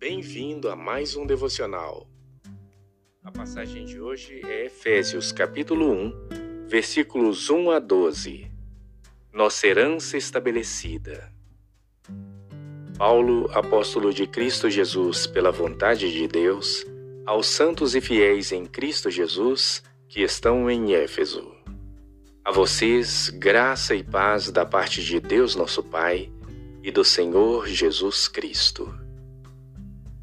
Bem-vindo a mais um devocional. A passagem de hoje é Efésios capítulo 1, versículos 1 a 12. Nossa herança estabelecida. Paulo, apóstolo de Cristo Jesus pela vontade de Deus, aos santos e fiéis em Cristo Jesus que estão em Éfeso. A vocês, graça e paz da parte de Deus nosso Pai e do Senhor Jesus Cristo.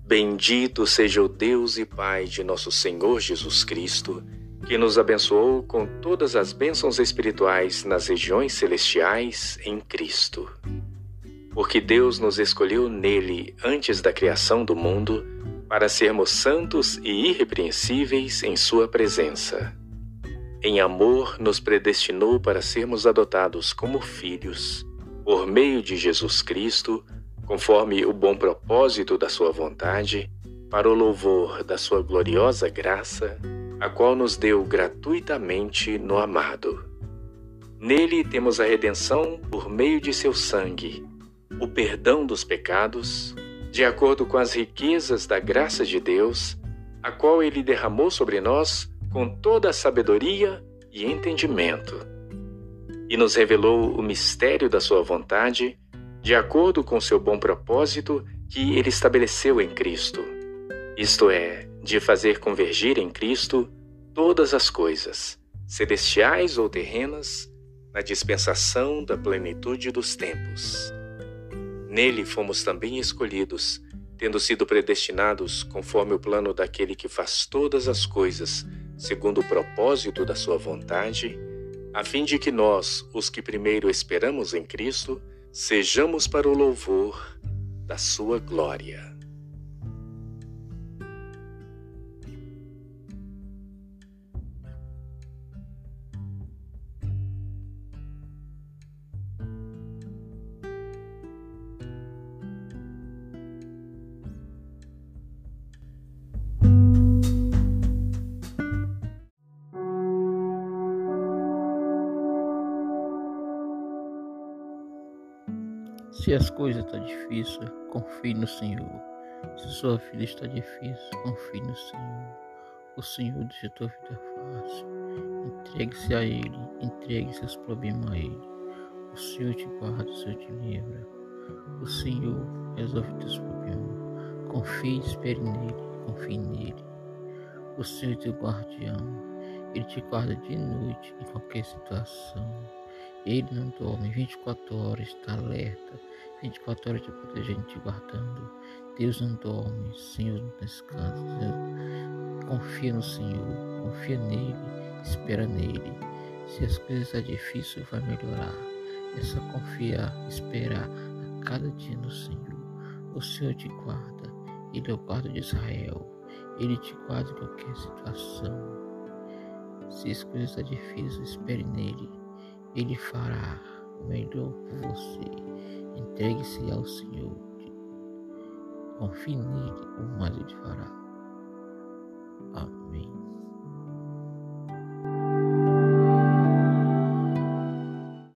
Bendito seja o Deus e Pai de nosso Senhor Jesus Cristo, que nos abençoou com todas as bênçãos espirituais nas regiões celestiais em Cristo. Porque Deus nos escolheu nele antes da criação do mundo para sermos santos e irrepreensíveis em Sua presença. Em amor, nos predestinou para sermos adotados como filhos, por meio de Jesus Cristo conforme o bom propósito da Sua vontade, para o louvor da Sua gloriosa graça, a qual nos deu gratuitamente no amado. Nele temos a redenção por meio de seu sangue, o perdão dos pecados, de acordo com as riquezas da graça de Deus, a qual Ele derramou sobre nós com toda a sabedoria e entendimento, e nos revelou o mistério da Sua vontade de acordo com seu bom propósito que ele estabeleceu em Cristo, isto é, de fazer convergir em Cristo todas as coisas, celestiais ou terrenas, na dispensação da plenitude dos tempos. Nele fomos também escolhidos, tendo sido predestinados conforme o plano daquele que faz todas as coisas, segundo o propósito da sua vontade, a fim de que nós, os que primeiro esperamos em Cristo, sejamos para o louvor da sua glória. Se as coisas estão tá difíceis, confie no Senhor. Se sua vida está difícil, confie no Senhor. O Senhor deixa tua vida fácil. Entregue-se a Ele, entregue seus problemas a Ele. O Senhor te guarda, o Senhor te livra. O Senhor resolve teus problemas. Confie e espere nele, confie nele. O Senhor é teu guardião. Ele te guarda de noite em qualquer situação. Ele não dorme 24 horas, está alerta, 24 horas te protegendo, te guardando. Deus não dorme, Senhor não descansa. Confia no Senhor, confia nele, espera nele. Se as coisas estão difíceis, vai melhorar. É só confiar, esperar a cada dia no Senhor. O Senhor te guarda, Ele é o guarda de Israel. Ele te guarda em qualquer situação. Se as coisas estão difíceis, espere nele. Ele fará o melhor por você. Entregue-se ao Senhor. Confie nele, o mais ele fará. Amém.